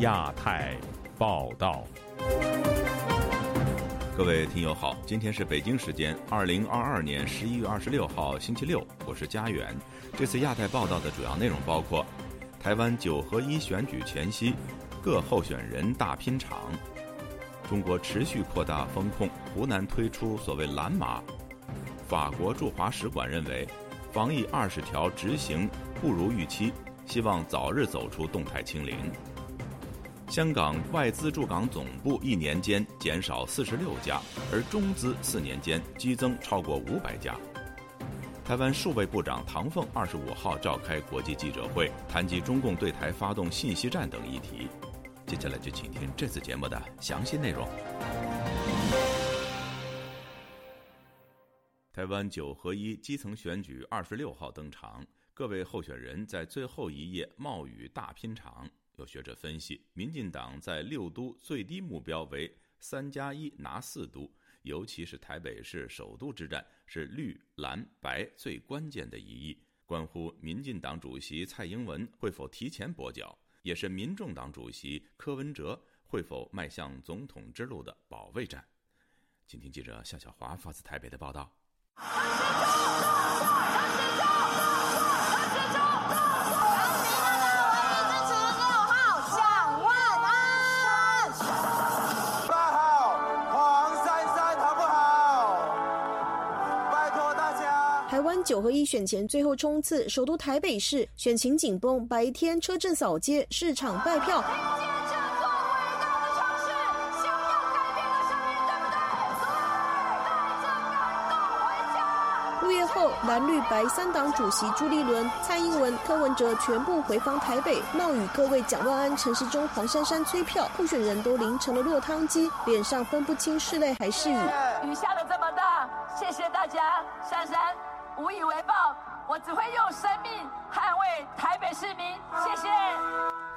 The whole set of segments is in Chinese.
亚太报道，各位听友好，今天是北京时间二零二二年十一月二十六号星期六，我是佳远。这次亚太报道的主要内容包括：台湾九合一选举前夕，各候选人大拼场；中国持续扩大风控，湖南推出所谓蓝码；法国驻华使馆认为，防疫二十条执行不如预期，希望早日走出动态清零。香港外资驻港总部一年间减少四十六家，而中资四年间激增超过五百家。台湾数位部长唐凤二十五号召开国际记者会，谈及中共对台发动信息战等议题。接下来就请听这次节目的详细内容。台湾九合一基层选举二十六号登场，各位候选人在最后一夜冒雨大拼场。有学者分析，民进党在六都最低目标为三加一拿四都，尤其是台北市首都之战，是绿蓝白最关键的一役，关乎民进党主席蔡英文会否提前跛脚，也是民众党主席柯文哲会否迈向总统之路的保卫战。请听记者夏小华发自台北的报道。九合一选前最后冲刺，首都台北市选情紧绷，白天车阵扫街，市场拜票。迎接这座伟大的城市，想要改变的少年，对不对？对，带着感动回家入夜后，蓝绿白三党主席朱立伦、蔡英文、柯文哲全部回访台北，冒雨各位蒋万安、陈时中、黄珊珊催票，候选人都淋成了落汤鸡，脸上分不清是泪还是雨。雨下的这么大，谢谢大家，珊珊。无以为报，我只会用生命捍卫台北市民。谢谢。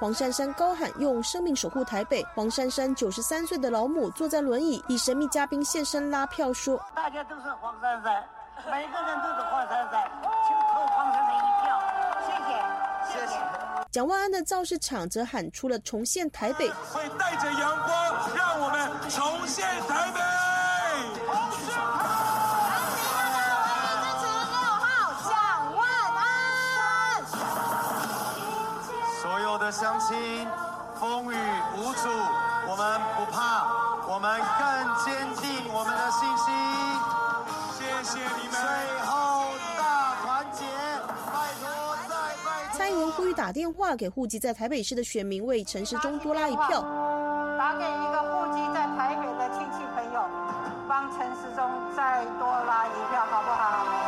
黄珊珊高喊用生命守护台北。黄珊珊九十三岁的老母坐在轮椅，以神秘嘉宾现身拉票说：“大家都是黄珊珊，每个人都是黄珊珊，请投黄珊珊一票。谢谢，谢谢。”蒋万安的造势场则喊出了重现台北，会带着阳光，让我们重现台北。相亲，风雨无阻，我们不怕，我们更坚定我们的信心。谢谢你们，最后大团结，拜托再拜。蔡英文呼吁打电话给户籍在台北市的选民，为陈时中多拉一票。打给一个户籍在台北的亲戚朋友，帮陈时中再多拉一票，好不？好，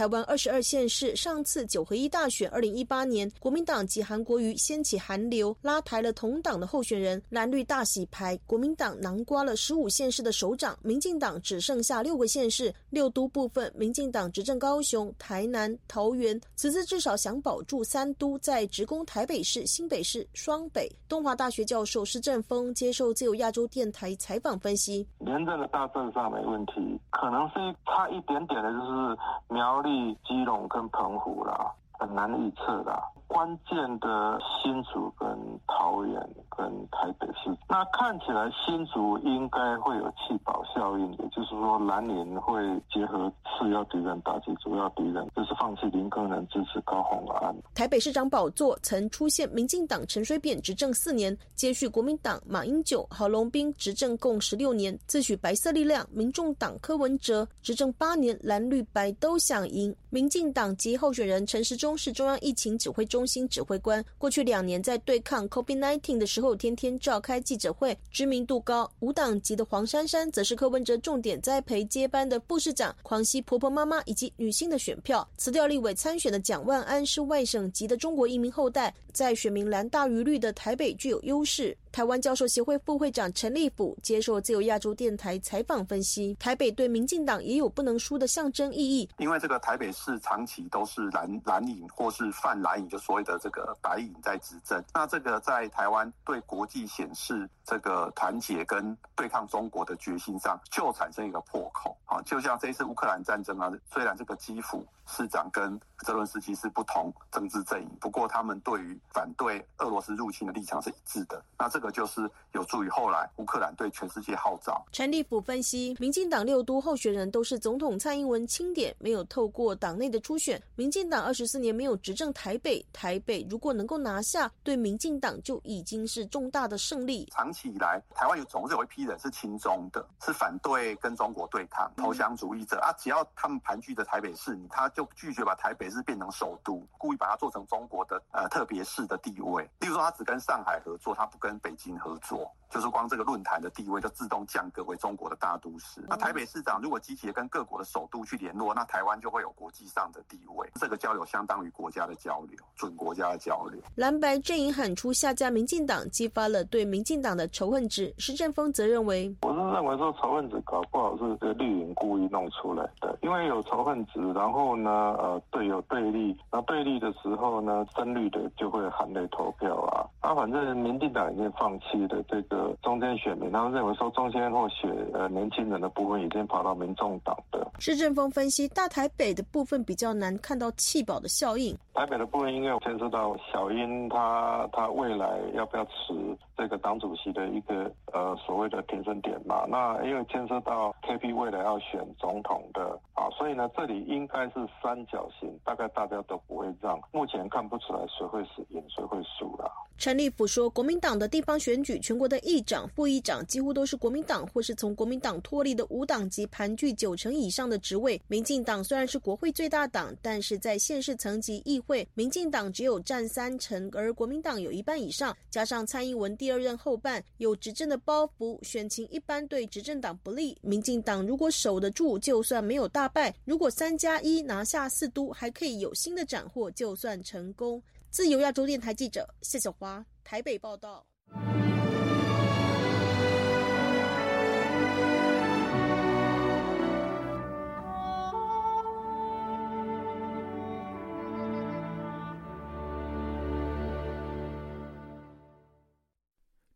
台湾二十二县市上次九合一大选，二零一八年国民党及韩国瑜掀起韩流，拉抬了同党的候选人，蓝绿大洗牌，国民党囊瓜了十五县市的首长，民进党只剩下六个县市。六都部分，民进党执政高雄、台南、桃园，此次至少想保住三都，在职工台北市、新北市、双北。东华大学教授施正峰接受自由亚洲电台采访分析，连任的大政上没问题，可能是差一点点的，就是苗栗。基隆跟澎湖啦，很难预测的。关键的新竹跟桃园跟台北市，那看起来新竹应该会有弃保效应，也就是说蓝联会结合次要敌人打击主要敌人，就是放弃林根人支持高虹安。台北市长宝座曾出现民进党陈水扁执政四年，接续国民党马英九、郝龙斌执政共十六年，自诩白色力量，民众党柯文哲执政八年，蓝绿白都想赢。民进党籍候选人陈时中是中央疫情指挥中。心指挥官过去两年在对抗 COVID-19 的时候，天天召开记者会，知名度高。无党籍的黄珊珊则是柯文哲重点栽培接班的副市长，狂吸婆婆妈妈以及女性的选票。辞掉立委参选的蒋万安是外省籍的中国移民后代，在选民蓝大于绿的台北具有优势。台湾教授协会副会长陈立甫接受自由亚洲电台采访分析，台北对民进党也有不能输的象征意义。因为这个台北市长期都是蓝蓝营或是泛蓝营，就所谓的这个白营在执政，那这个在台湾对国际显示这个团结跟对抗中国的决心上，就产生一个破口啊。就像这一次乌克兰战争啊，虽然这个基辅市长跟泽伦斯基是不同政治阵营，不过他们对于反对俄罗斯入侵的立场是一致的。那这个就是有助于后来乌克兰对全世界号召。陈立甫分析，民进党六都候选人都是总统蔡英文钦点，没有透过党内的初选。民进党二十四年没有执政台北，台北如果能够拿下，对民进党就已经是重大的胜利。长期以来，台湾有总是有一批人是亲中的，是反对跟中国对抗、投降主义者啊。只要他们盘踞的台北市，他就就拒绝把台北市变成首都，故意把它做成中国的呃特别市的地位。例如说，他只跟上海合作，他不跟北京合作，就是光这个论坛的地位就自动降格为中国的大都市。那台北市长如果积极跟各国的首都去联络，那台湾就会有国际上的地位。这个交流相当于国家的交流，准国家的交流。蓝白阵营喊出下架民进党，激发了对民进党的仇恨值。施正峰则认为，我是认为说仇恨值搞不好是这绿营故意弄出来的，因为有仇恨值，然后呢，呃，对有对立，那对立的时候呢，深绿的就会含泪投票啊。啊，反正民进党已经放弃了这个中间选民，他们认为说中间或选呃年轻人的部分已经跑到民众党的。施正峰分析，大台北的部分比较难看到弃保的效应。台北的部分应该牵涉到小英他他未来要不要持这个党主席的一个呃所谓的停身点嘛？那因为牵涉到 KP 未来要选总统的啊，所以呢这里应该是三角形，大概大家都不会让。目前看不出来谁会赢谁会输了。陈立甫说，国民党的地方选举，全国的议长、副议长几乎都是国民党或是从国民党脱离的无党籍，盘踞九成以上的职位。民进党虽然是国会最大党，但是在县市层级议会，民进党只有占三成，而国民党有一半以上。加上蔡英文第二任后半有执政的包袱，选情一般对执政党不利。民进党如果守得住，就算没有大败；如果三加一拿下四都，还可以有新的斩获，就算成功。自由亚洲电台记者谢小华台北报道。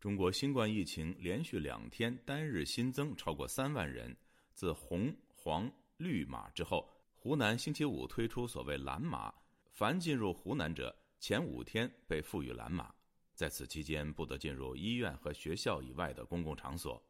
中国新冠疫情连续两天单日新增超过三万人。自红、黄、绿码之后，湖南星期五推出所谓蓝码，凡进入湖南者。前五天被赋予蓝码，在此期间不得进入医院和学校以外的公共场所。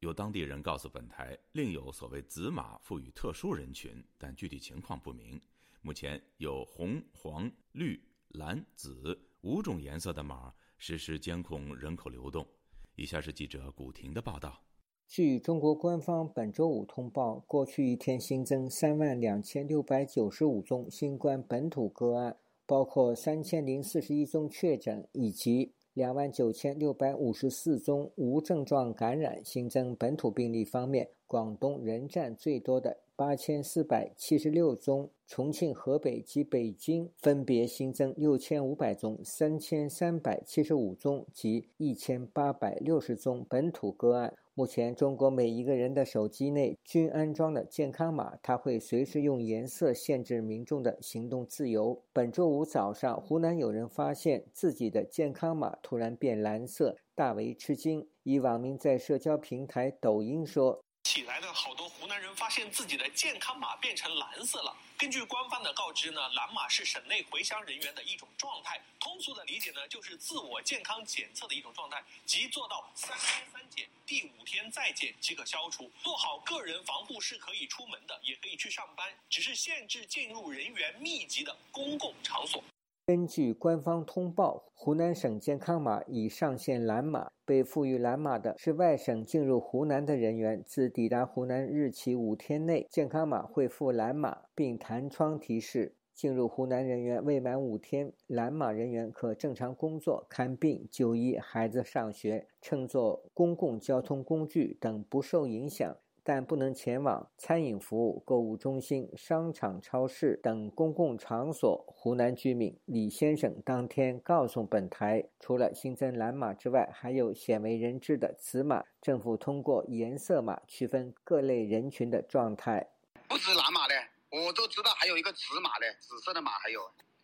有当地人告诉本台，另有所谓紫码赋予特殊人群，但具体情况不明。目前有红、黄、绿、蓝、紫五种颜色的码实时监控人口流动。以下是记者古婷的报道。据中国官方本周五通报，过去一天新增三万两千六百九十五宗新冠本土个案。包括三千零四十一宗确诊以及两万九千六百五十四宗无症状感染新增本土病例方面，广东仍占最多的八千四百七十六宗，重庆、河北及北京分别新增六千五百宗、三千三百七十五宗及一千八百六十宗本土个案。目前，中国每一个人的手机内均安装了健康码，它会随时用颜色限制民众的行动自由。本周五早上，湖南有人发现自己的健康码突然变蓝色，大为吃惊。一网民在社交平台抖音说。起来的好多湖南人发现自己的健康码变成蓝色了。根据官方的告知呢，蓝码是省内回乡人员的一种状态。通俗的理解呢，就是自我健康检测的一种状态，即做到三天三检，第五天再检即可消除。做好个人防护是可以出门的，也可以去上班，只是限制进入人员密集的公共场所。根据官方通报，湖南省健康码已上线蓝码。被赋予蓝码的是外省进入湖南的人员，自抵达湖南日起五天内，健康码会附蓝码，并弹窗提示。进入湖南人员未满五天，蓝码人员可正常工作、看病、就医、孩子上学、乘坐公共交通工具等不受影响。但不能前往餐饮服务、购物中心、商场、超市等公共场所。湖南居民李先生当天告诉本台，除了新增蓝码之外，还有鲜为人知的紫码。政府通过颜色码区分各类人群的状态。不止蓝码的，我都知道还有一个紫码的，紫色的码还有。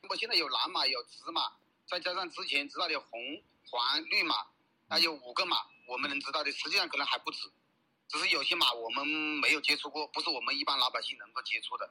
我现在有蓝码，有紫码，再加上之前知道的红、黄、绿码，还有五个码，我们能知道的，实际上可能还不止。只是有些码我们没有接触过，不是我们一般老百姓能够接触的。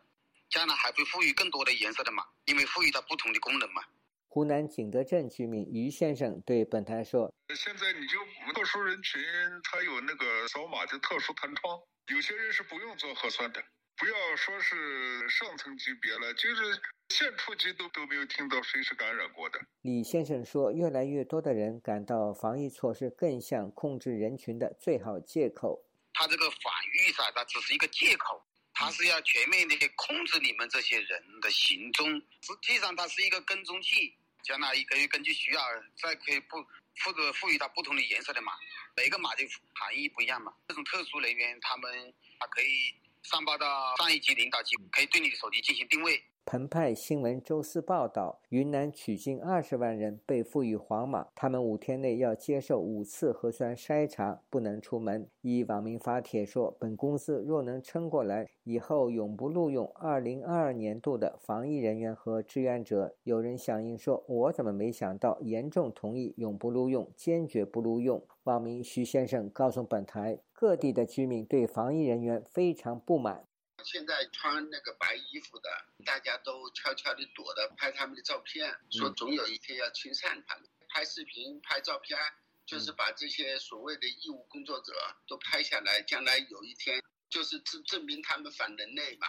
将来还会赋予更多的颜色的码，因为赋予它不同的功能嘛。湖南景德镇居民于先生对本台说：“现在你就特殊人群，他有那个扫码的特殊弹窗，有些人是不用做核酸的。不要说是上层级别了，就是县处级都都没有听到谁是感染过的。”李先生说：“越来越多的人感到防疫措施更像控制人群的最好借口。”他这个反预噻，它只是一个借口，他是要全面的控制你们这些人的行踪。实际上，它是一个跟踪器，将来可以根据需要再可以不或者赋予它不同的颜色的码，每个码的含义不一样嘛。这种特殊人员，他们他可以上报到上一级领导级，可以对你的手机进行定位。澎湃新闻周四报道，云南取近二十万人被赋予黄码，他们五天内要接受五次核酸筛查，不能出门。一网民发帖说：“本公司若能撑过来，以后永不录用二零二二年度的防疫人员和志愿者。”有人响应说：“我怎么没想到？严重同意永不录用，坚决不录用。”网民徐先生告诉本台，各地的居民对防疫人员非常不满。现在穿那个白衣服的，大家都悄悄地躲着拍他们的照片，说总有一天要清算他们。拍视频、拍照片，就是把这些所谓的义务工作者都拍下来，将来有一天就是证证明他们反人类嘛。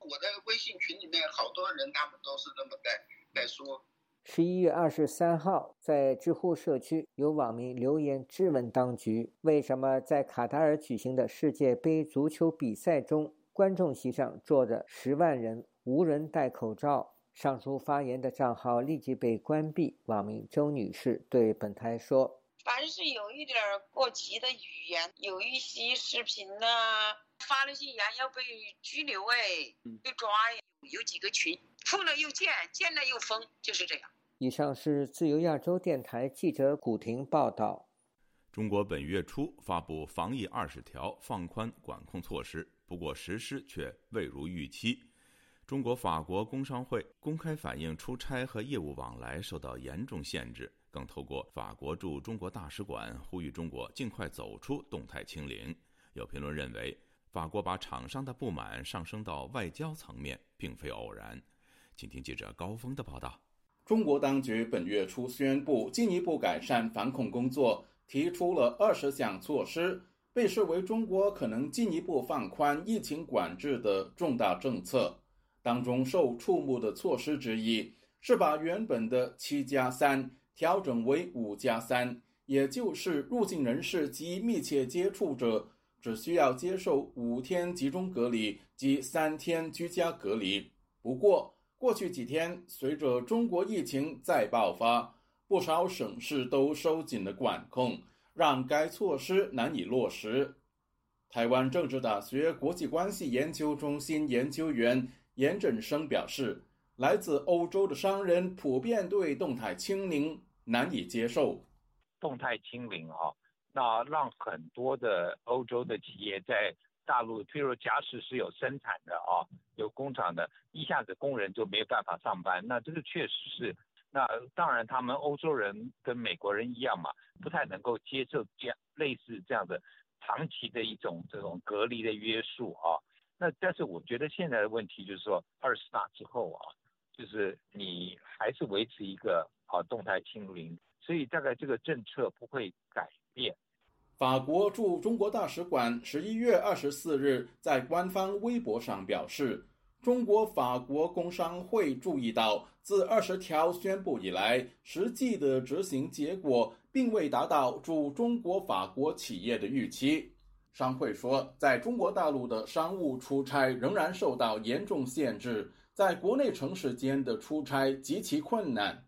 我的微信群里面好多人，他们都是这么在在说。十一月二十三号，在知乎社区有网民留言质问当局：为什么在卡塔尔举行的世界杯足球比赛中？观众席上坐着十万人，无人戴口罩。上述发言的账号立即被关闭。网民周女士对本台说：“凡是有一点过激的语言，有一些视频呢，发了些言要被拘留哎，被抓哎。有几个群，封了又建，建了又封，就是这样。”以上是自由亚洲电台记者古婷报道。中国本月初发布防疫二十条，放宽管控措施。不过实施却未如预期。中国法国工商会公开反映，出差和业务往来受到严重限制，更透过法国驻中国大使馆呼吁中国尽快走出动态清零。有评论认为，法国把厂商的不满上升到外交层面，并非偶然。请听记者高峰的报道。中国当局本月初宣布进一步改善防控工作，提出了二十项措施。被视为中国可能进一步放宽疫情管制的重大政策，当中受触目的措施之一是把原本的七加三调整为五加三，也就是入境人士及密切接触者只需要接受五天集中隔离及三天居家隔离。不过，过去几天随着中国疫情再爆发，不少省市都收紧了管控。让该措施难以落实。台湾政治大学国际关系研究中心研究员严振生表示，来自欧洲的商人普遍对动态清零难以接受。动态清零啊，那让很多的欧洲的企业在大陆，譬如假使是有生产的啊，有工厂的，一下子工人就没有办法上班，那这个确实是。那当然，他们欧洲人跟美国人一样嘛，不太能够接受这样类似这样的长期的一种这种隔离的约束啊。那但是我觉得现在的问题就是说，二十大之后啊，就是你还是维持一个啊动态清零，所以大概这个政策不会改变。法国驻中国大使馆十一月二十四日在官方微博上表示。中国法国工商会注意到，自二十条宣布以来，实际的执行结果并未达到驻中国法国企业的预期。商会说，在中国大陆的商务出差仍然受到严重限制，在国内城市间的出差极其困难。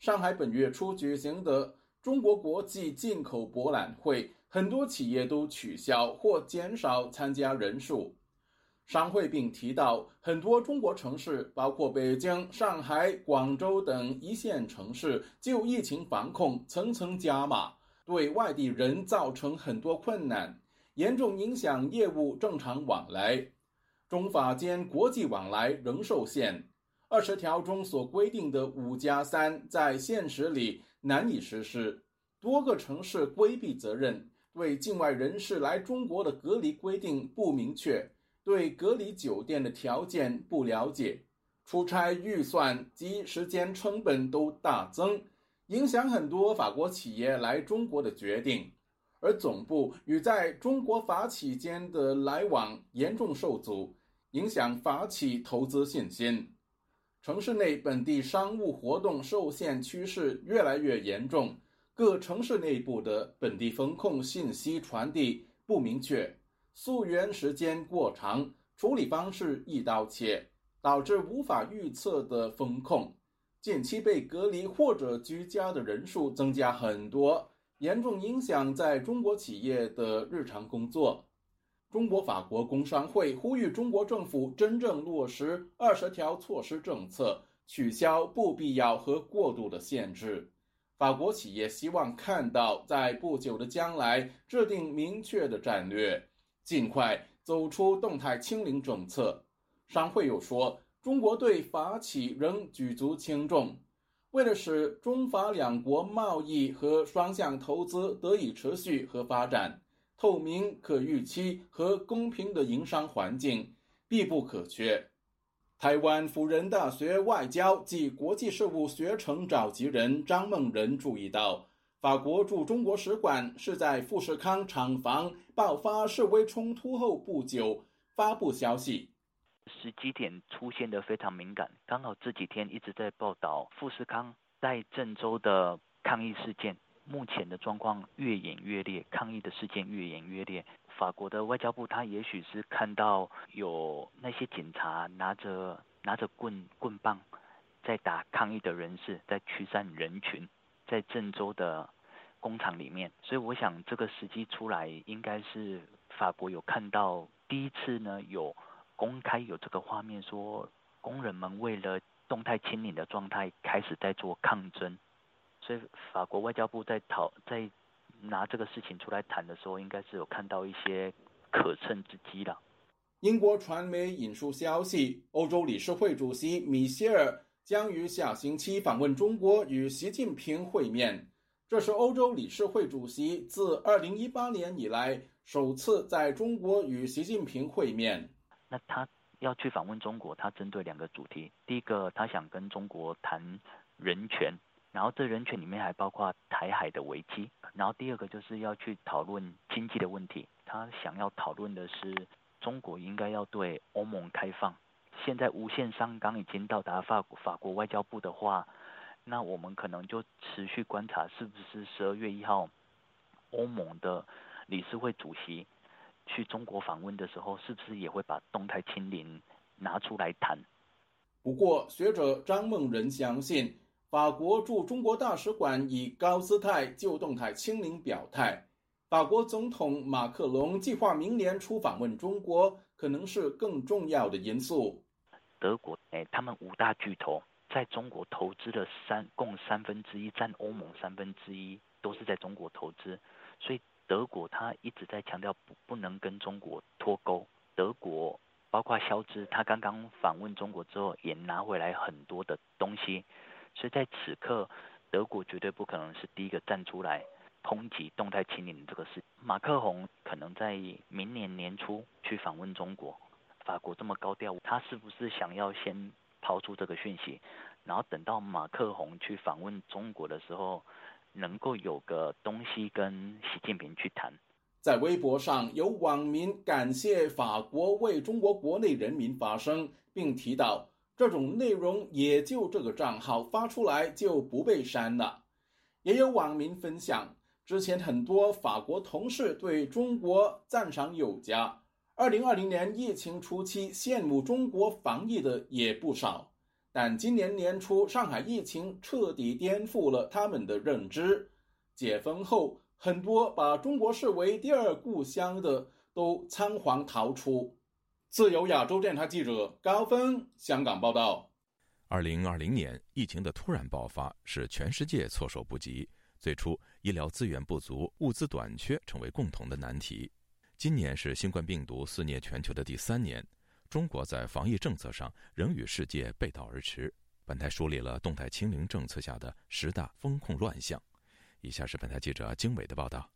上海本月初举行的中国国际进口博览会很多企业都取消或减少参加人数。商会并提到，很多中国城市，包括北京、上海、广州等一线城市，就疫情防控层层加码，对外地人造成很多困难，严重影响业务正常往来。中法间国际往来仍受限。二十条中所规定的“五加三”在现实里难以实施，多个城市规避责任，对境外人士来中国的隔离规定不明确。对隔离酒店的条件不了解，出差预算及时间成本都大增，影响很多法国企业来中国的决定，而总部与在中国法企间的来往严重受阻，影响法企投资信心。城市内本地商务活动受限趋势越来越严重，各城市内部的本地风控信息传递不明确。溯源时间过长，处理方式一刀切，导致无法预测的风控。近期被隔离或者居家的人数增加很多，严重影响在中国企业的日常工作。中国法国工商会呼吁中国政府真正落实二十条措施政策，取消不必要和过度的限制。法国企业希望看到在不久的将来制定明确的战略。尽快走出动态清零政策。商会又说，中国对法企仍举足轻重。为了使中法两国贸易和双向投资得以持续和发展，透明、可预期和公平的营商环境必不可缺。台湾辅仁大学外交暨国际事务学程召集人张梦仁注意到。法国驻中国使馆是在富士康厂房爆发示威冲突后不久发布消息，时机点出现的非常敏感。刚好这几天一直在报道富士康在郑州的抗议事件，目前的状况越演越烈，抗议的事件越演越烈。法国的外交部他也许是看到有那些警察拿着拿着棍棍棒在打抗议的人士，在驱散人群。在郑州的工厂里面，所以我想这个时机出来，应该是法国有看到第一次呢，有公开有这个画面，说工人们为了动态清零的状态开始在做抗争，所以法国外交部在讨在拿这个事情出来谈的时候，应该是有看到一些可乘之机了。英国传媒引述消息，欧洲理事会主席米歇尔。将于下星期访问中国，与习近平会面。这是欧洲理事会主席自2018年以来首次在中国与习近平会面。那他要去访问中国，他针对两个主题：第一个，他想跟中国谈人权，然后这人权里面还包括台海的危机；然后第二个就是要去讨论经济的问题。他想要讨论的是，中国应该要对欧盟开放。现在无限上纲已经到达法国法国外交部的话，那我们可能就持续观察，是不是十二月一号欧盟的理事会主席去中国访问的时候，是不是也会把动态清零拿出来谈？不过，学者张梦仁相信，法国驻中国大使馆以高姿态就动态清零表态。法国总统马克龙计划明年初访问中国，可能是更重要的因素。德国，哎，他们五大巨头在中国投资的三共三分之一，占欧盟三分之一，都是在中国投资。所以德国他一直在强调不能跟中国脱钩。德国包括肖兹，他刚刚访问中国之后，也拿回来很多的东西。所以在此刻，德国绝对不可能是第一个站出来抨击动态清零这个事。马克宏可能在明年年初去访问中国。法国这么高调，他是不是想要先抛出这个讯息，然后等到马克宏去访问中国的时候，能够有个东西跟习近平去谈？在微博上有网民感谢法国为中国国内人民发声，并提到这种内容也就这个账号发出来就不被删了。也有网民分享，之前很多法国同事对中国赞赏有加。二零二零年疫情初期，羡慕中国防疫的也不少，但今年年初上海疫情彻底颠覆了他们的认知。解封后，很多把中国视为第二故乡的都仓皇逃出。自由亚洲电台记者高峰香港报道。二零二零年疫情的突然爆发，使全世界措手不及。最初，医疗资源不足、物资短缺成为共同的难题。今年是新冠病毒肆虐全球的第三年，中国在防疫政策上仍与世界背道而驰。本台梳理了动态清零政策下的十大风控乱象。以下是本台记者经纬的报道。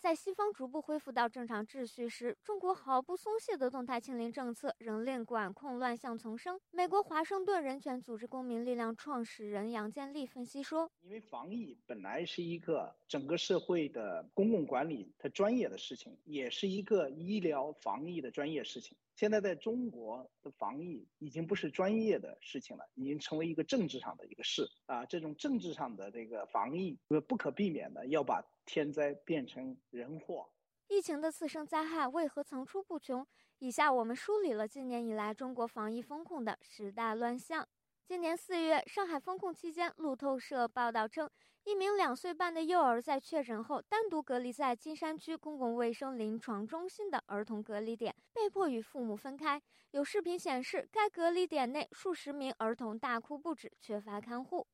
在西方逐步恢复到正常秩序时，中国毫不松懈的动态清零政策仍令管控乱象丛生。美国华盛顿人权组织公民力量创始人杨建立分析说：“因为防疫本来是一个整个社会的公共管理它专业的事情，也是一个医疗防疫的专业事情。”现在在中国的防疫已经不是专业的事情了，已经成为一个政治上的一个事啊！这种政治上的这个防疫，不可避免的要把天灾变成人祸。疫情的次生灾害为何层出不穷？以下我们梳理了今年以来中国防疫风控的十大乱象。今年四月，上海封控期间，路透社报道称，一名两岁半的幼儿在确诊后单独隔离在金山区公共卫生临床中心的儿童隔离点，被迫与父母分开。有视频显示，该隔离点内数十名儿童大哭不止，缺乏看护。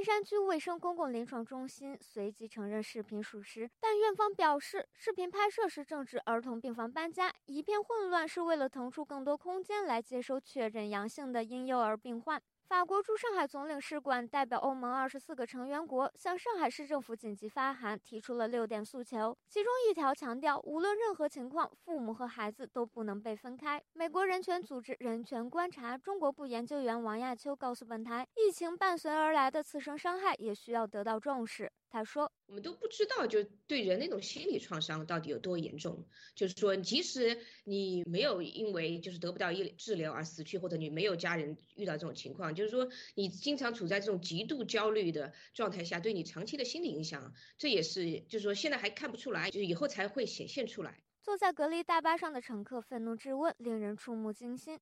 金山区卫生公共临床中心随即承认视频属实，但院方表示，视频拍摄时正值儿童病房搬家，一片混乱，是为了腾出更多空间来接收确诊阳性的婴幼儿病患。法国驻上海总领事馆代表欧盟二十四个成员国向上海市政府紧急发函，提出了六点诉求，其中一条强调，无论任何情况，父母和孩子都不能被分开。美国人权组织人权观察中国部研究员王亚秋告诉本台，疫情伴随而来的次生伤害也需要得到重视。他说：“我们都不知道，就对人那种心理创伤到底有多严重。就是说，即使你没有因为就是得不到医治疗而死去，或者你没有家人遇到这种情况，就是说你经常处在这种极度焦虑的状态下，对你长期的心理影响，这也是就是说现在还看不出来，就是以后才会显现出来。”坐在隔离大巴上的乘客愤怒质问，令人触目惊心：“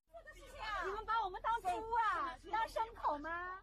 你们把我们当猪啊？当牲口吗？”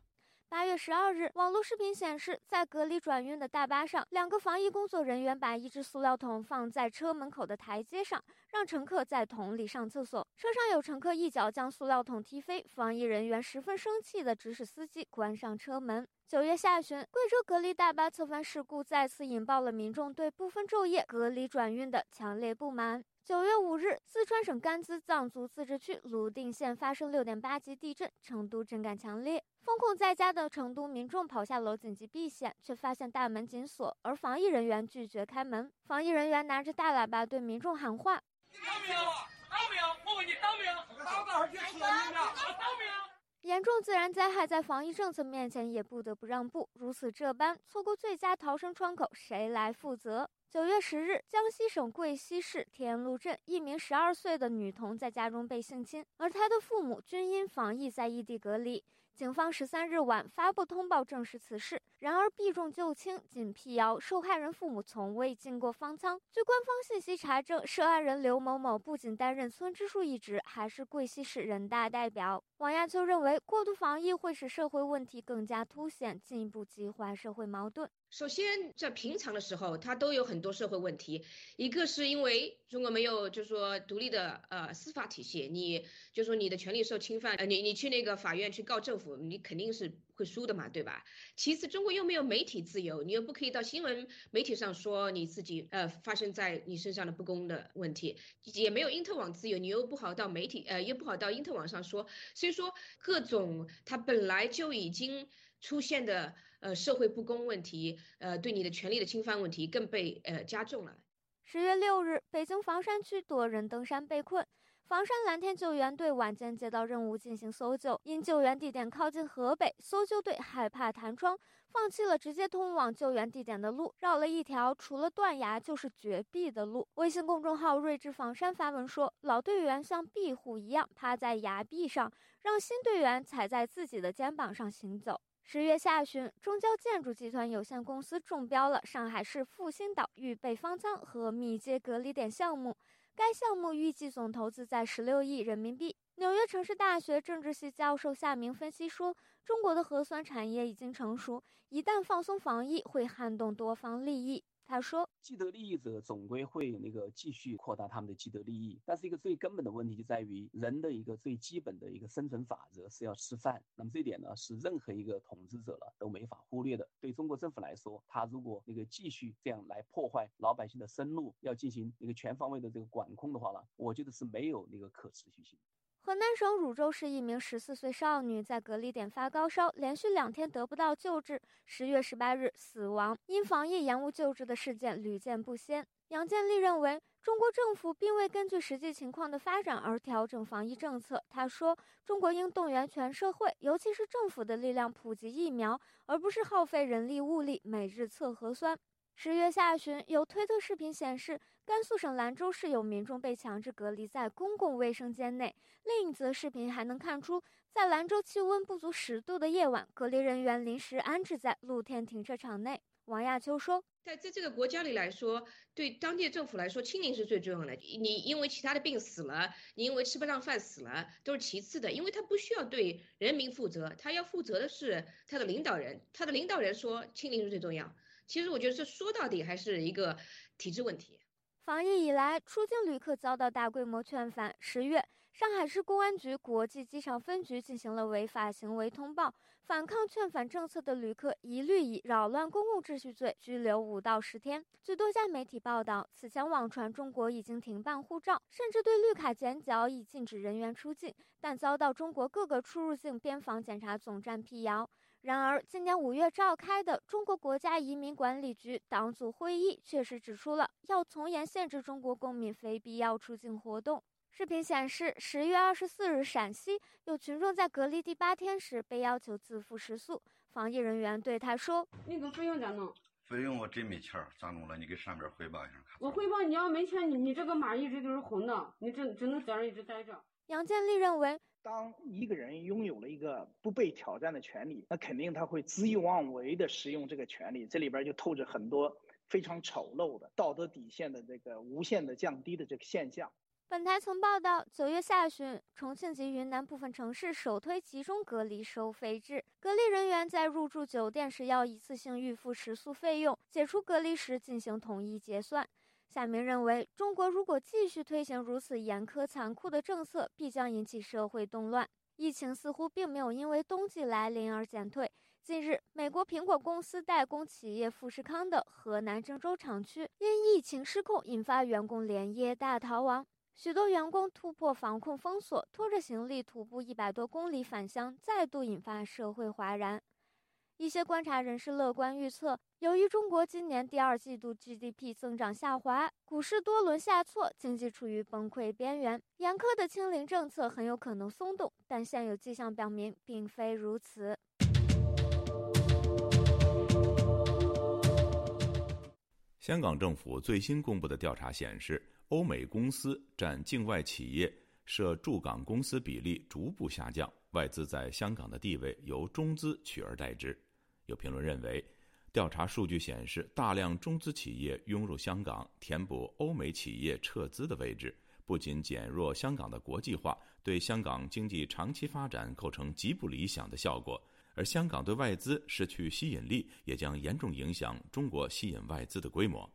八月十二日，网络视频显示，在隔离转运的大巴上，两个防疫工作人员把一只塑料桶放在车门口的台阶上，让乘客在桶里上厕所。车上有乘客一脚将塑料桶踢飞，防疫人员十分生气地指使司机关上车门。九月下旬，贵州隔离大巴侧翻事故再次引爆了民众对不分昼夜隔离转运的强烈不满。九月五日，四川省甘孜藏族自治区泸定县发生六点八级地震，成都震感强烈。封控在家的成都民众跑下楼紧急避险，却发现大门紧锁，而防疫人员拒绝开门。防疫人员拿着大喇叭对民众喊话：“当没有？当没有？我问你当没有？当会儿去吃了你们？当没有？”严重自然灾害在防疫政策面前也不得不让步，如此这般，错过最佳逃生窗口，谁来负责？九月十日，江西省贵溪市天路镇一名十二岁的女童在家中被性侵，而她的父母均因防疫在异地隔离。警方十三日晚发布通报证实此事，然而避重就轻，仅辟谣受害人父母从未进过方舱。据官方信息查证，涉案人刘某某不仅担任村支书一职，还是贵溪市人大代表。王亚秋认为，过度防疫会使社会问题更加凸显，进一步激化社会矛盾。首先，在平常的时候，它都有很多社会问题。一个是因为中国没有，就是说独立的呃司法体系，你就说你的权利受侵犯，呃，你你去那个法院去告政府，你肯定是会输的嘛，对吧？其次，中国又没有媒体自由，你又不可以到新闻媒体上说你自己呃发生在你身上的不公的问题，也没有因特网自由，你又不好到媒体呃又不好到因特网上说，所以说各种它本来就已经出现的。呃，社会不公问题，呃，对你的权利的侵犯问题更被呃加重了。十月六日，北京房山区多人登山被困，房山蓝天救援队晚间接到任务进行搜救，因救援地点靠近河北，搜救队害怕弹窗，放弃了直接通往救援地点的路，绕了一条除了断崖就是绝壁的路。微信公众号“睿智房山”发文说，老队员像壁虎一样趴在崖壁上，让新队员踩在自己的肩膀上行走。十月下旬，中交建筑集团有限公司中标了上海市复兴岛预备方舱和密接隔离点项目。该项目预计总投资在十六亿人民币。纽约城市大学政治系教授夏明分析说，中国的核酸产业已经成熟，一旦放松防疫，会撼动多方利益。他说：“既得利益者总归会那个继续扩大他们的既得利益，但是一个最根本的问题就在于人的一个最基本的一个生存法则是要吃饭。那么这一点呢，是任何一个统治者了都没法忽略的。对中国政府来说，他如果那个继续这样来破坏老百姓的生路，要进行一个全方位的这个管控的话呢，我觉得是没有那个可持续性。”河南省汝州市一名十四岁少女在隔离点发高烧，连续两天得不到救治，十月十八日死亡。因防疫延误救治的事件屡见不鲜。杨建立认为，中国政府并未根据实际情况的发展而调整防疫政策。他说：“中国应动员全社会，尤其是政府的力量普及疫苗，而不是耗费人力物力每日测核酸。”十月下旬，有推特视频显示，甘肃省兰州市有民众被强制隔离在公共卫生间内。另一则视频还能看出，在兰州气温不足十度的夜晚，隔离人员临时安置在露天停车场内。王亚秋说：“在在这个国家里来说，对当地政府来说，清零是最重要的。你因为其他的病死了，你因为吃不上饭死了，都是其次的，因为他不需要对人民负责，他要负责的是他的领导人。他的领导人说清零是最重要。”其实我觉得这说到底还是一个体制问题。防疫以来，出境旅客遭到大规模劝返。十月，上海市公安局国际机场分局进行了违法行为通报，反抗劝返政策的旅客一律以扰乱公共秩序罪拘留五到十天。据多家媒体报道，此前网传中国已经停办护照，甚至对绿卡剪角，以禁止人员出境，但遭到中国各个出入境边防检查总站辟谣。然而，今年五月召开的中国国家移民管理局党组会议确实指出了要从严限制中国公民非必要出境活动。视频显示，十月二十四日，陕西有群众在隔离第八天时被要求自付食宿，防疫人员对他说：“那个费用咋弄？费用我真没钱儿，咋弄了？你给上边汇报一下。我汇报，你要没钱，你你这个码一直都是红的，你只只能在这一直待着。”杨建立认为。当一个人拥有了一个不被挑战的权利，那肯定他会恣意妄为的使用这个权利，这里边就透着很多非常丑陋的道德底线的这个无限的降低的这个现象。本台曾报道，九月下旬，重庆及云南部分城市首推集中隔离收费制，隔离人员在入住酒店时要一次性预付食宿费用，解除隔离时进行统一结算。夏明认为，中国如果继续推行如此严苛残酷的政策，必将引起社会动乱。疫情似乎并没有因为冬季来临而减退。近日，美国苹果公司代工企业富士康的河南郑州厂区因疫情失控，引发员工连夜大逃亡，许多员工突破防控封锁，拖着行李徒步一百多公里返乡，再度引发社会哗然。一些观察人士乐观预测，由于中国今年第二季度 GDP 增长下滑，股市多轮下挫，经济处于崩溃边缘，严苛的清零政策很有可能松动。但现有迹象表明，并非如此。香港政府最新公布的调查显示，欧美公司占境外企业设驻港公司比例逐步下降，外资在香港的地位由中资取而代之。有评论认为，调查数据显示，大量中资企业涌入香港，填补欧美企业撤资的位置，不仅减弱香港的国际化，对香港经济长期发展构成极不理想的效果。而香港对外资失去吸引力，也将严重影响中国吸引外资的规模。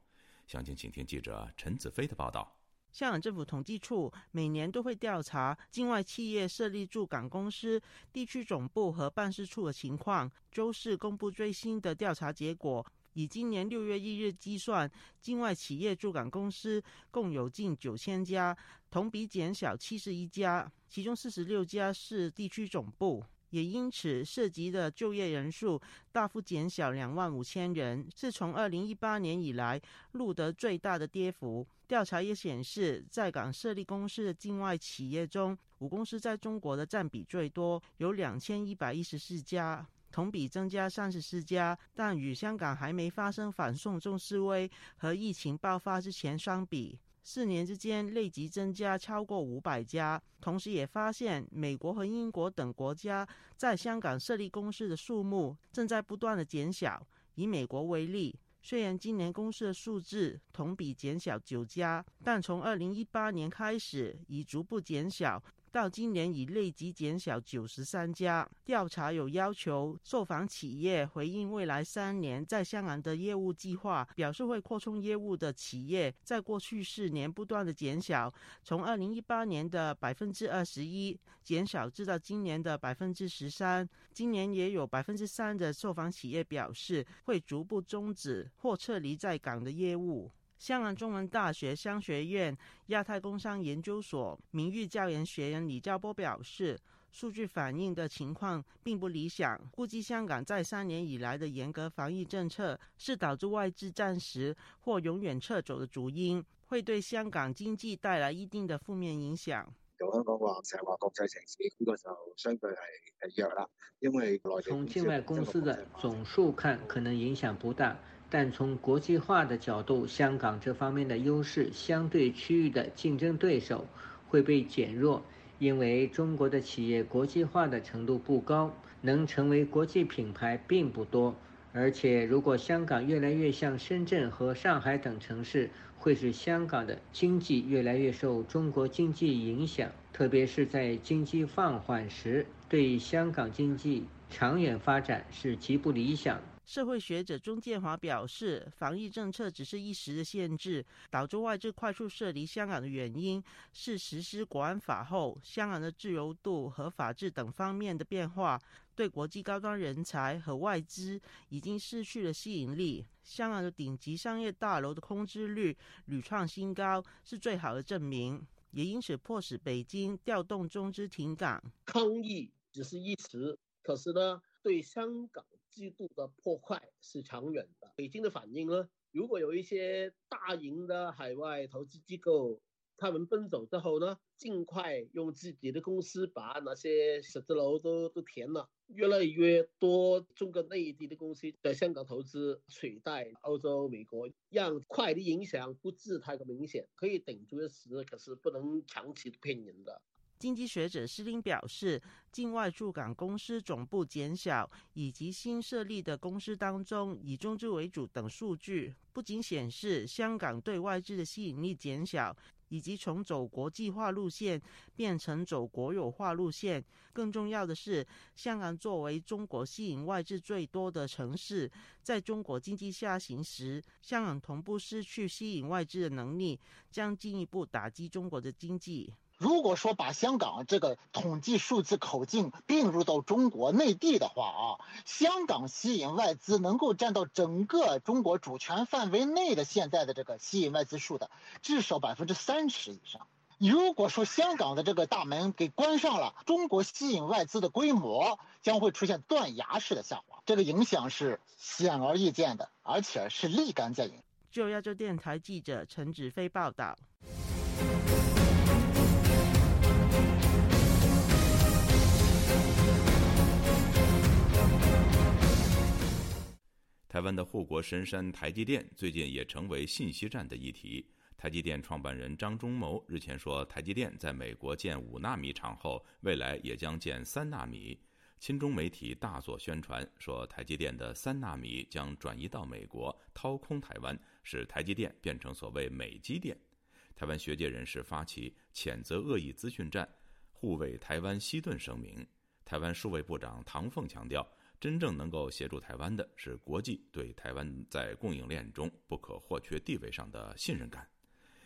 详情，请听记者陈子飞的报道。香港政府统计处每年都会调查境外企业设立驻港公司、地区总部和办事处的情况。周四公布最新的调查结果，以今年六月一日计算，境外企业驻港公司共有近九千家，同比减小七十一家，其中四十六家是地区总部，也因此涉及的就业人数大幅减小两万五千人，是从二零一八年以来录得最大的跌幅。调查也显示，在港设立公司的境外企业中，五公司在中国的占比最多，有两千一百一十四家，同比增加三十四家。但与香港还没发生反送中示威和疫情爆发之前相比，四年之间累计增加超过五百家。同时，也发现美国和英国等国家在香港设立公司的数目正在不断的减小。以美国为例。虽然今年公司的数字同比减小九家，但从二零一八年开始已逐步减小，到今年已累计减少九十三家。调查有要求受访企业回应未来三年在香港的业务计划，表示会扩充业务的企业，在过去四年不断的减少，从二零一八年的百分之二十一减少至到今年的百分之十三。今年也有百分之三的受访企业表示会逐步终止或撤离在港的业务。香港中文大学商学院亚太工商研究所名誉教研学员李兆波表示，数据反映的情况并不理想，估计香港在三年以来的严格防疫政策是导致外资暂时或永远撤走的主因，会对香港经济带来一定的负面影响。由香港話成日話國際城市，呢個就相對係係弱啦，因為內地從境外公司的總數看，可能影響不大。但从国际化的角度，香港这方面的优势相对区域的竞争对手会被减弱，因为中国的企业国际化的程度不高，能成为国际品牌并不多。而且，如果香港越来越像深圳和上海等城市，会使香港的经济越来越受中国经济影响，特别是在经济放缓时，对香港经济长远发展是极不理想。社會學者钟建華表示，防疫政策只是一時的限制，導致外資快速撤離香港的原因是實施國安法後，香港的自由度和法治等方面的變化，對國際高端人才和外資已經失去了吸引力。香港的頂級商業大樓的空置率屢創新高，是最好的證明，也因此迫使北京調動中資停港。抗疫只是一時，可是呢，對香港。制度的破坏是长远的。北京的反应呢？如果有一些大型的海外投资机构，他们奔走之后呢，尽快用自己的公司把那些写字楼都都填了。越来越多中国内地的公司在香港投资，取代欧洲、美国，让快的影响不至太过明显，可以顶住一时，可是不能长期骗人的。经济学者施林表示，境外驻港公司总部减少，以及新设立的公司当中以中资为主等数据，不仅显示香港对外资的吸引力减小，以及从走国际化路线变成走国有化路线。更重要的是，香港作为中国吸引外资最多的城市，在中国经济下行时，香港同步失去吸引外资的能力，将进一步打击中国的经济。如果说把香港这个统计数字口径并入到中国内地的话啊，香港吸引外资能够占到整个中国主权范围内的现在的这个吸引外资数的至少百分之三十以上。如果说香港的这个大门给关上了，中国吸引外资的规模将会出现断崖式的下滑，这个影响是显而易见的，而且是立竿见影。就亚洲电台记者陈子飞报道。台湾的护国神山台积电最近也成为信息战的议题台积电创办人张忠谋日前说台积电在美国建五纳米厂后未来也将建三纳米亲中媒体大做宣传说台积电的三纳米将转移到美国掏空台湾使台积电变成所谓美积电。台湾学界人士发起谴责恶意资讯战护卫台湾西顿声明。台湾数位部长唐凤强调真正能够协助台湾的是国际对台湾在供应链中不可或缺地位上的信任感。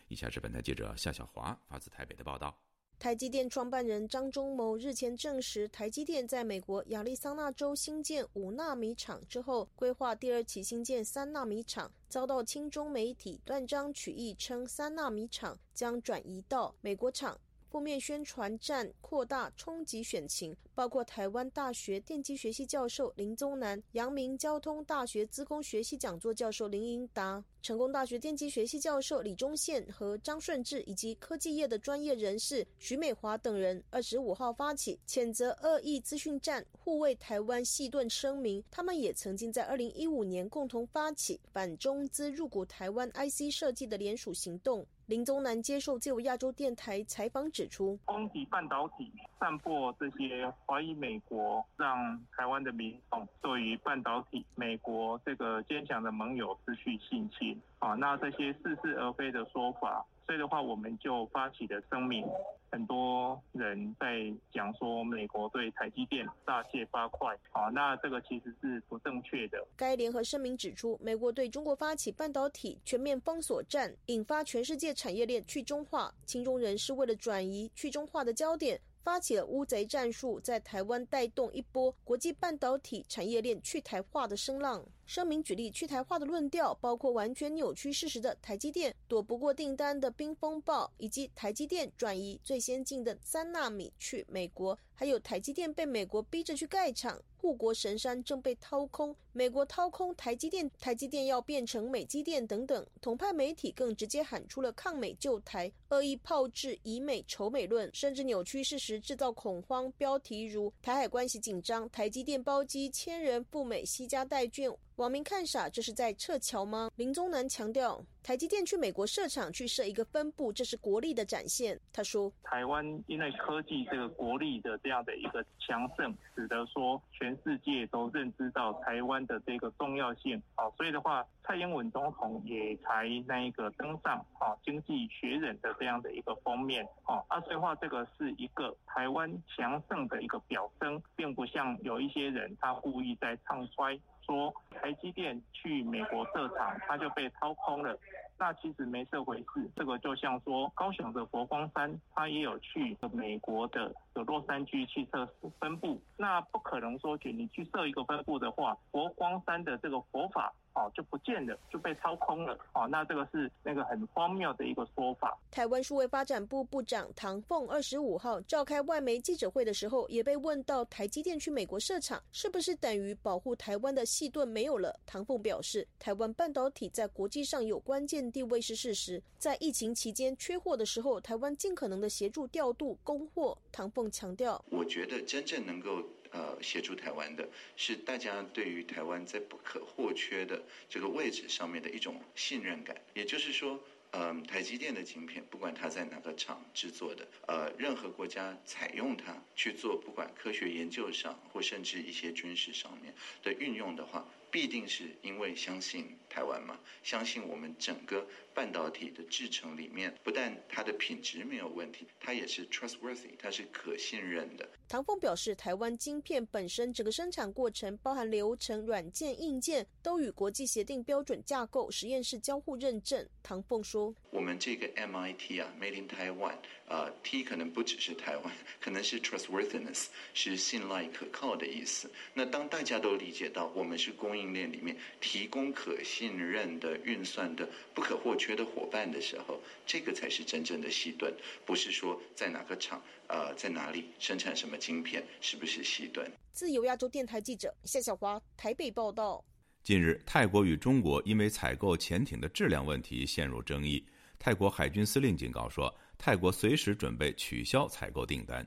以下是本台记者夏小华发自台北的报道。台积电创办人张忠谋日前证实，台积电在美国亚利桑那州新建五纳米厂之后，规划第二期新建三纳米厂，遭到亲中媒体断章取义，称三纳米厂将转移到美国厂。负面宣传战扩大，冲击选情，包括台湾大学电机学系教授林宗南、阳明交通大学资工学系讲座教授林英达、成功大学电机学系教授李忠宪和张顺志，以及科技业的专业人士徐美华等人，二十五号发起谴责恶意资讯战护卫台灣細盾声明。他们也曾经在二零一五年共同发起反中资入股台湾 IC 设计的联署行动。林宗南接受自由亚洲电台采访指出，攻击半导体、散播这些怀疑美国，让台湾的民众对于半导体、美国这个坚强的盟友失去信心。啊，那这些似是而非的说法。所以的话，我们就发起了声明。很多人在讲说美国对台积电大卸八块，啊，那这个其实是不正确的。该联合声明指出，美国对中国发起半导体全面封锁战，引发全世界产业链去中化。亲中人是为了转移去中化的焦点。发起了乌贼战术，在台湾带动一波国际半导体产业链去台化的声浪。声明举例去台化的论调，包括完全扭曲事实的台积电躲不过订单的冰风暴，以及台积电转移最先进的三纳米去美国，还有台积电被美国逼着去盖厂，护国神山正被掏空，美国掏空台积电，台积电要变成美积电等等。统派媒体更直接喊出了抗美救台、恶意炮制以美仇美论，甚至扭曲事实，制造恐慌。标题如台海关系紧张，台积电包机千人赴美西家带眷。网民看傻，这是在撤侨吗？林宗南强调，台积电去美国设厂，去设一个分部，这是国力的展现。他说，台湾因为科技这个国力的这样的一个强盛，使得说全世界都认知到台湾的这个重要性。好，所以的话，蔡英文总统也才那一个登上啊经济学人的这样的一个封面。啊，啊，所以话这个是一个台湾强盛的一个表征，并不像有一些人他故意在唱衰。说台积电去美国设厂，它就被掏空了。那其实没这回事。这个就像说高雄的佛光山，它也有去美国的有洛杉矶去设分部。那不可能说，你去设一个分部的话，佛光山的这个佛法。哦，就不见了，就被掏空了。哦，那这个是那个很荒谬的一个说法。台湾数位发展部部长唐凤二十五号召开外媒记者会的时候，也被问到台积电去美国设厂，是不是等于保护台湾的细盾没有了？唐凤表示，台湾半导体在国际上有关键地位是事实。在疫情期间缺货的时候，台湾尽可能的协助调度供货。唐凤强调，我觉得真正能够。呃，协助台湾的是大家对于台湾在不可或缺的这个位置上面的一种信任感。也就是说，嗯，台积电的晶片，不管它在哪个厂制作的，呃，任何国家采用它去做，不管科学研究上或甚至一些军事上面的运用的话，必定是因为相信台湾嘛，相信我们整个。半导体的制成里面，不但它的品质没有问题，它也是 trustworthy，它是可信任的。唐凤表示，台湾晶片本身整个生产过程，包含流程、软件、硬件，都与国际协定标准架构、实验室交互认证。唐凤说：“我们这个 MIT 啊，Made in Taiwan，呃，T 可能不只是台湾，可能是 trustworthiness，是信赖可靠的意思。那当大家都理解到我们是供应链里面提供可信任的运算的不可或缺。”的伙伴的时候，这个才是真正的西顿，不是说在哪个厂，呃，在哪里生产什么晶片，是不是西顿？自由亚洲电台记者夏小华台北报道。近日，泰国与中国因为采购潜艇的质量问题陷入争议。泰国海军司令警告说，泰国随时准备取消采购订单。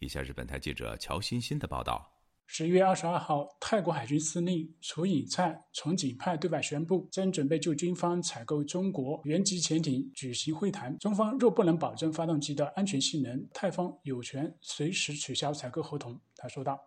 以下是本台记者乔欣欣的报道。十一月二十二号，泰国海军司令楚颖灿从警派对外宣布，正准备就军方采购中国原级潜艇举行会谈。中方若不能保证发动机的安全性能，泰方有权随时取消采购合同。他说道：“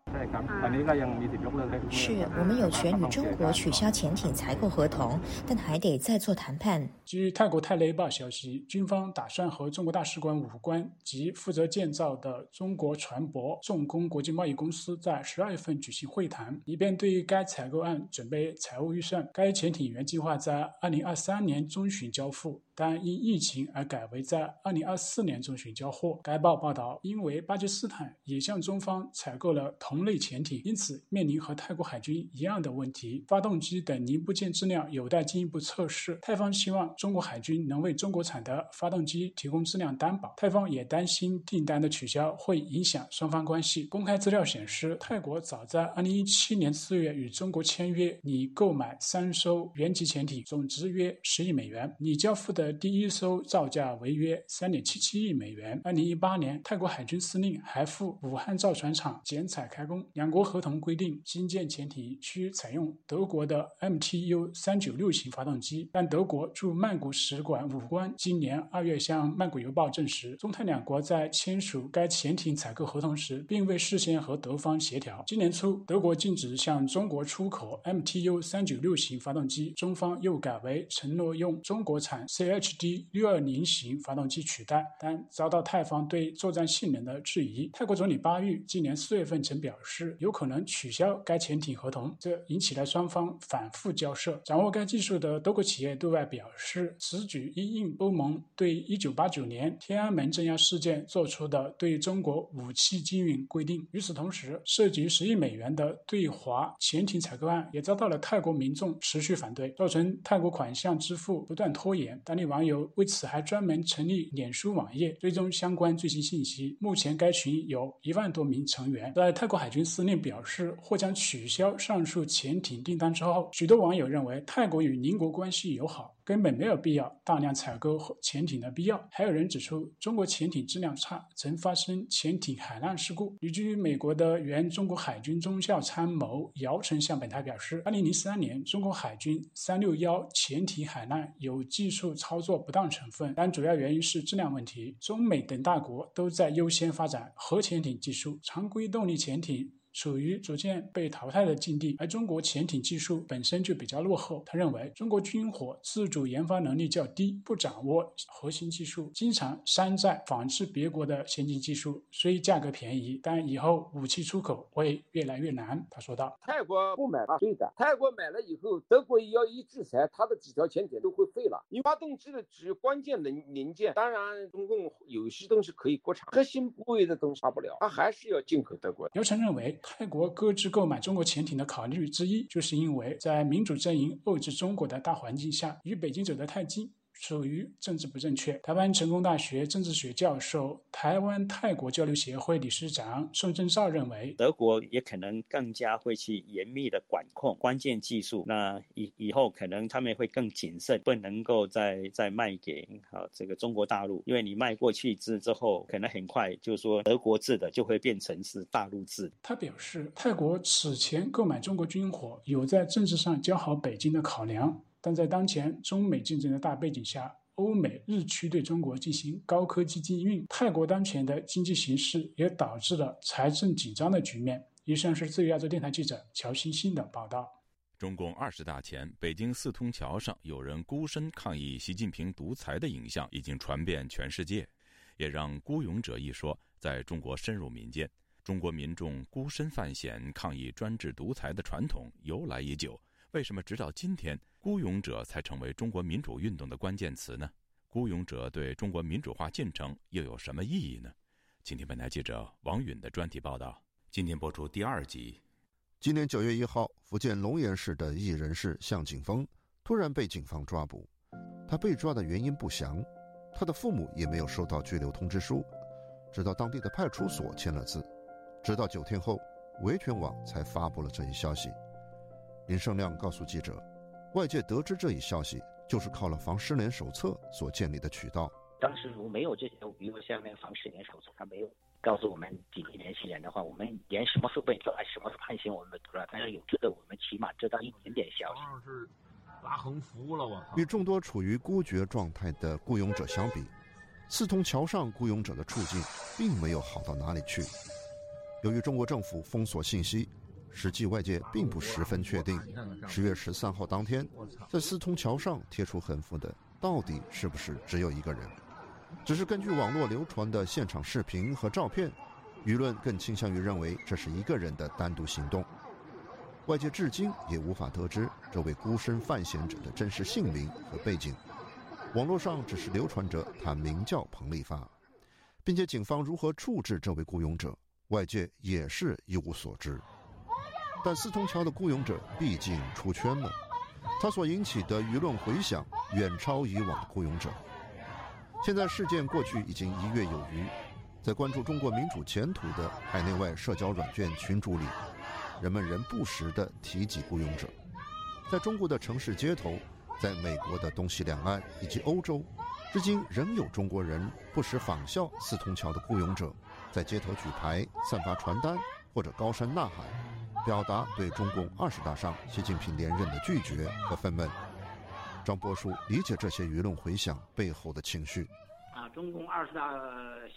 是我们有权与中国取消潜艇采购合同，但还得再做谈判。”据泰国泰雷报消息，军方打算和中国大使馆武官及负责建造的中国船舶重工国际贸易公司在十二月份举行会谈，以便对该采购案准备财务预算。该潜艇原计划在二零二三年中旬交付。但因疫情而改为在二零二四年中旬交货。该报报道，因为巴基斯坦也向中方采购了同类潜艇，因此面临和泰国海军一样的问题：发动机等零部件质量有待进一步测试。泰方希望中国海军能为中国产的发动机提供质量担保。泰方也担心订单的取消会影响双方关系。公开资料显示，泰国早在二零一七年四月与中国签约，拟购买三艘原级潜艇，总值约十亿美元，拟交付的。的第一艘造价为约三点七七亿美元。二零一八年，泰国海军司令还赴武汉造船厂剪彩开工。两国合同规定，新建潜艇需采用德国的 MTU 三九六型发动机。但德国驻曼谷使馆武官今年二月向曼谷邮报证实，中泰两国在签署该潜艇采购合同时，并未事先和德方协调。今年初，德国禁止向中国出口 MTU 三九六型发动机，中方又改为承诺用中国产 C。Hd 六二零型发动机取代，但遭到泰方对作战性能的质疑。泰国总理巴育今年四月份曾表示，有可能取消该潜艇合同，这引起了双方反复交涉。掌握该技术的多个企业对外表示，此举因应欧盟对一九八九年天安门镇压事件做出的对中国武器禁运规定。与此同时，涉及十亿美元的对华潜艇采购案也遭到了泰国民众持续反对，造成泰国款项支付不断拖延。当地网友为此还专门成立脸书网页追踪相关最新信息。目前该群有一万多名成员。在泰国海军司令表示或将取消上述潜艇订单之后，许多网友认为泰国与邻国关系友好。根本没有必要大量采购潜艇的必要。还有人指出，中国潜艇质量差，曾发生潜艇海难事故。旅居美国的原中国海军中校参谋姚晨向本台表示，二零零三年中国海军三六幺潜艇海难有技术操作不当成分，但主要原因是质量问题。中美等大国都在优先发展核潜艇技术，常规动力潜艇。处于逐渐被淘汰的境地，而中国潜艇技术本身就比较落后。他认为，中国军火自主研发能力较低，不掌握核心技术，经常山寨仿制别国的先进技术，虽价格便宜，但以后武器出口会越来越难。他说道：“泰国不买，对的。泰国买了以后，德国要一制裁，他的几条潜艇都会废了。你发动机的只关键零零件，当然中共有些东西可以国产，核心部位的东西发不了，他还是要进口德国。”刘成认为。泰国搁置购买中国潜艇的考虑之一，就是因为在民主阵营遏制中国的大环境下，与北京走得太近。属于政治不正确。台湾成功大学政治学教授、台湾泰国交流协会理事长宋正少认为，德国也可能更加会去严密的管控关键技术。那以以后可能他们会更谨慎，不能够再再卖给啊这个中国大陆，因为你卖过去之之后，可能很快就说德国制的就会变成是大陆制。他表示，泰国此前购买中国军火，有在政治上交好北京的考量。但在当前中美竞争的大背景下，欧美日趋对中国进行高科技禁运，泰国当前的经济形势也导致了财政紧张的局面。以上是自由亚洲电台记者乔欣欣的报道。中共二十大前，北京四通桥上有人孤身抗议习近平独裁的影像已经传遍全世界，也让“孤勇者”一说在中国深入民间。中国民众孤身犯险抗议专制独裁的传统由来已久。为什么直到今天，孤勇者才成为中国民主运动的关键词呢？孤勇者对中国民主化进程又有什么意义呢？请听本台记者王允的专题报道。今天播出第二集。今年九月一号，福建龙岩市的艺人是向景峰突然被警方抓捕，他被抓的原因不详，他的父母也没有收到拘留通知书，直到当地的派出所签了字，直到九天后，维权网才发布了这一消息。林胜亮告诉记者，外界得知这一消息，就是靠了防失联手册所建立的渠道。当时如果没有这些，比如像那防失联手册，他没有告诉我们紧急联系人的话，我们连什么时候被抓、什么时候判刑，我们都不知道。但是有这个，我们起码知道一点点消息。是拉横幅了，我与众多处于孤绝状态的雇佣者相比，四通桥上雇佣者的处境并没有好到哪里去。由于中国政府封锁信息。实际外界并不十分确定，十月十三号当天，在四通桥上贴出横幅的到底是不是只有一个人？只是根据网络流传的现场视频和照片，舆论更倾向于认为这是一个人的单独行动。外界至今也无法得知这位孤身犯险者的真实姓名和背景，网络上只是流传着他名叫彭立发，并且警方如何处置这位雇佣者，外界也是一无所知。但四通桥的雇佣者毕竟出圈了，他所引起的舆论回响远超以往的雇佣者。现在事件过去已经一月有余，在关注中国民主前途的海内外社交软件群组里，人们仍不时地提及雇佣者。在中国的城市街头，在美国的东西两岸以及欧洲，至今仍有中国人不时仿效四通桥的雇佣者，在街头举牌、散发传单或者高声呐喊。表达对中共二十大上习近平连任的拒绝和愤懑。张波叔理解这些舆论回响背后的情绪。啊，中共二十大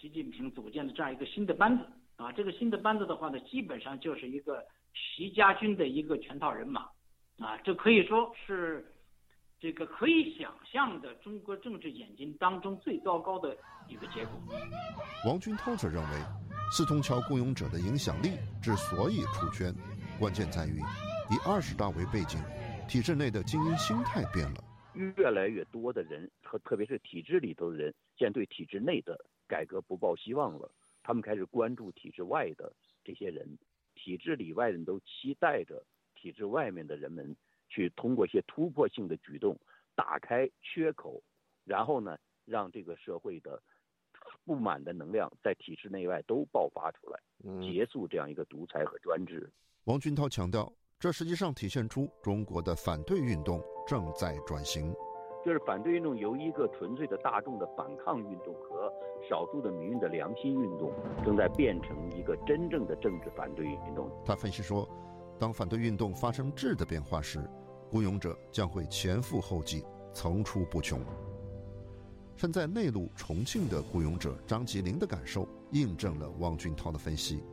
习近平组建的这样一个新的班子，啊，这个新的班子的话呢，基本上就是一个习家军的一个全套人马，啊，这可以说是这个可以想象的中国政治演进当中最糟糕的一个结果。王军涛则认为，四通桥雇佣者的影响力之所以出圈，关键在于以二十大为背景，体制内的精英心态变了。越来越多的人和特别是体制里头的人，现在对体制内的改革不抱希望了。他们开始关注体制外的这些人，体制里外人都期待着体制外面的人们去通过一些突破性的举动打开缺口，然后呢，让这个社会的不满的能量在体制内外都爆发出来，结束这样一个独裁和专制。王军涛强调，这实际上体现出中国的反对运动正在转型。就是反对运动由一个纯粹的大众的反抗运动和少数的民运的良心运动，正在变成一个真正的政治反对运动。他分析说，当反对运动发生质的变化时，雇佣者将会前赴后继，层出不穷。身在内陆重庆的雇佣者张吉林的感受，印证了汪军涛的分析。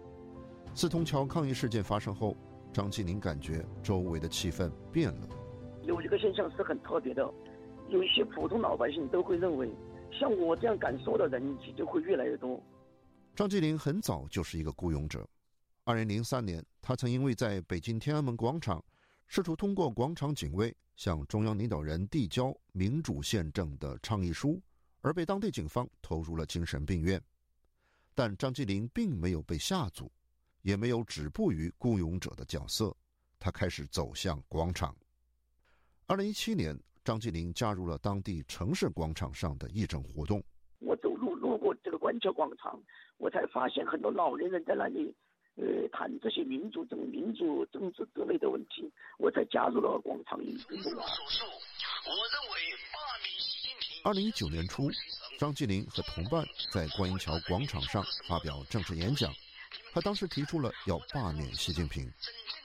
四通桥抗议事件发生后，张继林感觉周围的气氛变了。有一个现象是很特别的。有一些普通老百姓都会认为，像我这样敢说的人就会越来越多。张继林很早就是一个雇佣者。二零零三年，他曾因为在北京天安门广场试图通过广场警卫向中央领导人递交“民主宪政”的倡议书，而被当地警方投入了精神病院。但张继林并没有被吓阻，也没有止步于雇佣者的角色，他开始走向广场。二零一七年。张继林加入了当地城市广场上的义诊活动。我走路路过这个观桥广场，我才发现很多老年人在那里，呃，谈这些民主政、民族政治之类的问题。我才加入了广场运动。二零一九年初，张继林和同伴在观音桥广场上发表政治演讲，他当时提出了要罢免习近平。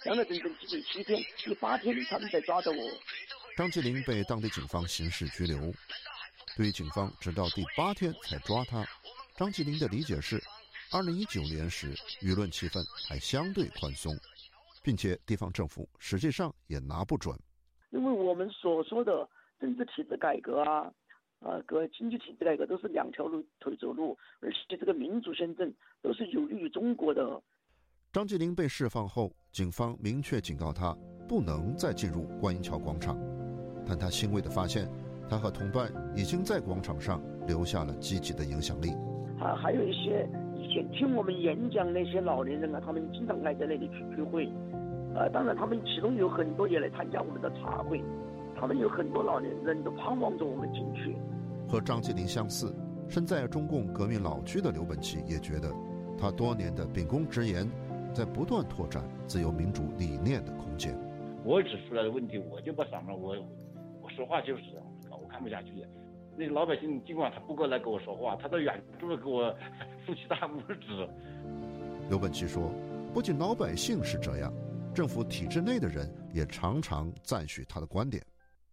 讲了整整七天，第八天他们才抓到我。张吉林被当地警方刑事拘留。对于警方直到第八天才抓他，张吉林的理解是：二零一九年时舆论气氛还相对宽松，并且地方政府实际上也拿不准。因为我们所说的政治体制改革啊，啊，各经济体制改革都是两条路腿走路，而且这个民主宪政都是有利于中国的。张吉林被释放后，警方明确警告他不能再进入观音桥广场。但他欣慰地发现，他和同伴已经在广场上留下了积极的影响力。啊，还有一些以前听我们演讲那些老年人啊，他们经常爱在那里去聚会。呃，当然他们其中有很多也来参加我们的茶会。他们有很多老年人都盼望着我们进去。和张吉林相似，身在中共革命老区的刘本奇也觉得，他多年的秉公直言，在不断拓展自由民主理念的空间。我指出来的问题，我就不上了我我。说话就是这样，我看不下去。那老百姓尽管他不过来跟我说话，他到远处给我竖起大拇指。刘本奇说：“不仅老百姓是这样，政府体制内的人也常常赞许他的观点。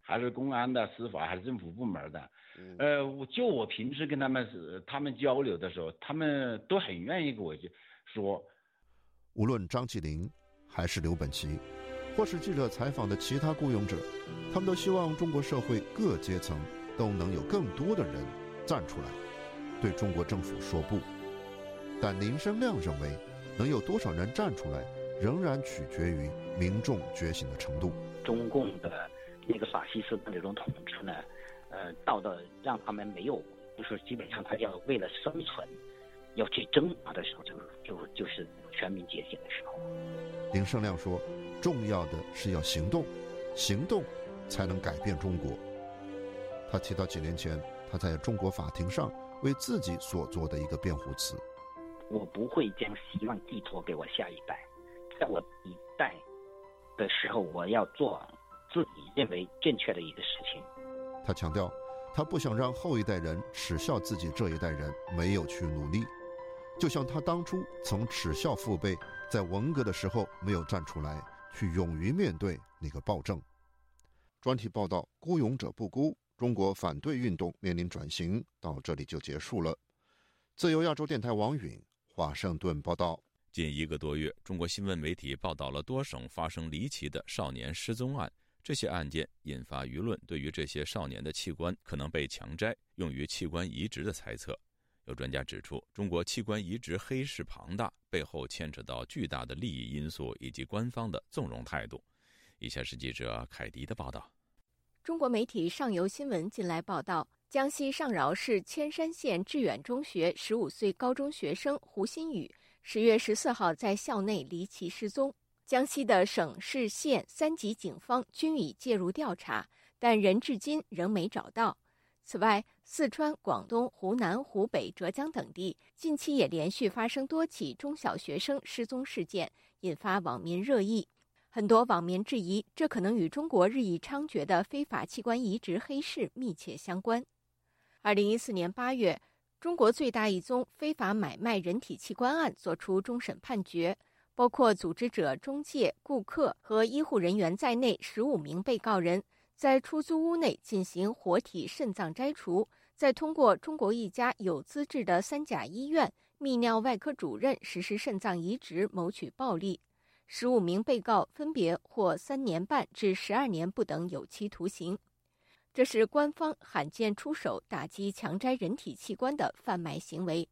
还是公安的、司法还是政府部门的，呃，我就我平时跟他们是他们交流的时候，他们都很愿意跟我去说。无论张起灵还是刘本奇。”或是记者采访的其他雇佣者，他们都希望中国社会各阶层都能有更多的人站出来，对中国政府说不。但林生亮认为，能有多少人站出来，仍然取决于民众觉醒的程度。中共的那个法西斯的那种统治呢，呃，到的让他们没有，就是基本上他要为了生存，要去挣扎的时候，就就就是全民觉醒的时候。林胜亮说。重要的是要行动，行动才能改变中国。他提到几年前他在中国法庭上为自己所做的一个辩护词：“我不会将希望寄托给我下一代，在我一代的时候，我要做自己认为正确的一个事情。”他强调，他不想让后一代人耻笑自己这一代人没有去努力，就像他当初曾耻笑父辈在文革的时候没有站出来。去勇于面对那个暴政。专题报道：孤勇者不孤，中国反对运动面临转型。到这里就结束了。自由亚洲电台王允华盛顿报道。近一个多月，中国新闻媒体报道了多省发生离奇的少年失踪案，这些案件引发舆论对于这些少年的器官可能被强摘用于器官移植的猜测。有专家指出，中国器官移植黑市庞大，背后牵扯到巨大的利益因素以及官方的纵容态度。以下是记者凯迪的报道。中国媒体上游新闻近来报道，江西上饶市千山县致远中学十五岁高中学生胡新宇十月十四号在校内离奇失踪。江西的省市县三级警方均已介入调查，但人至今仍没找到。此外，四川、广东、湖南、湖北、浙江等地近期也连续发生多起中小学生失踪事件，引发网民热议。很多网民质疑，这可能与中国日益猖獗的非法器官移植黑市密切相关。二零一四年八月，中国最大一宗非法买卖人体器官案作出终审判决。包括组织者、中介、顾客和医护人员在内，十五名被告人在出租屋内进行活体肾脏摘除，再通过中国一家有资质的三甲医院泌尿外科主任实施肾脏移植，谋取暴利。十五名被告分别获三年半至十二年不等有期徒刑。这是官方罕见出手打击强摘人体器官的贩卖行为。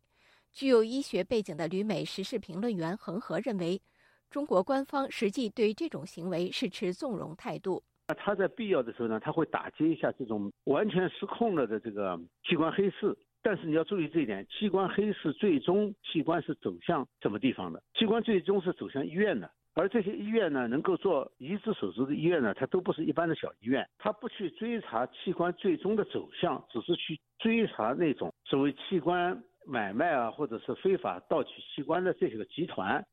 具有医学背景的旅美时事评论员恒河认为，中国官方实际对这种行为是持纵容态度。那他在必要的时候呢，他会打击一下这种完全失控了的这个器官黑市。但是你要注意这一点，器官黑市最终器官是走向什么地方的？器官最终是走向医院的。而这些医院呢，能够做移植手术的医院呢，它都不是一般的小医院，它不去追查器官最终的走向，只是去追查那种所谓器官。买卖啊，或者是非法盗取器官的这些个集团。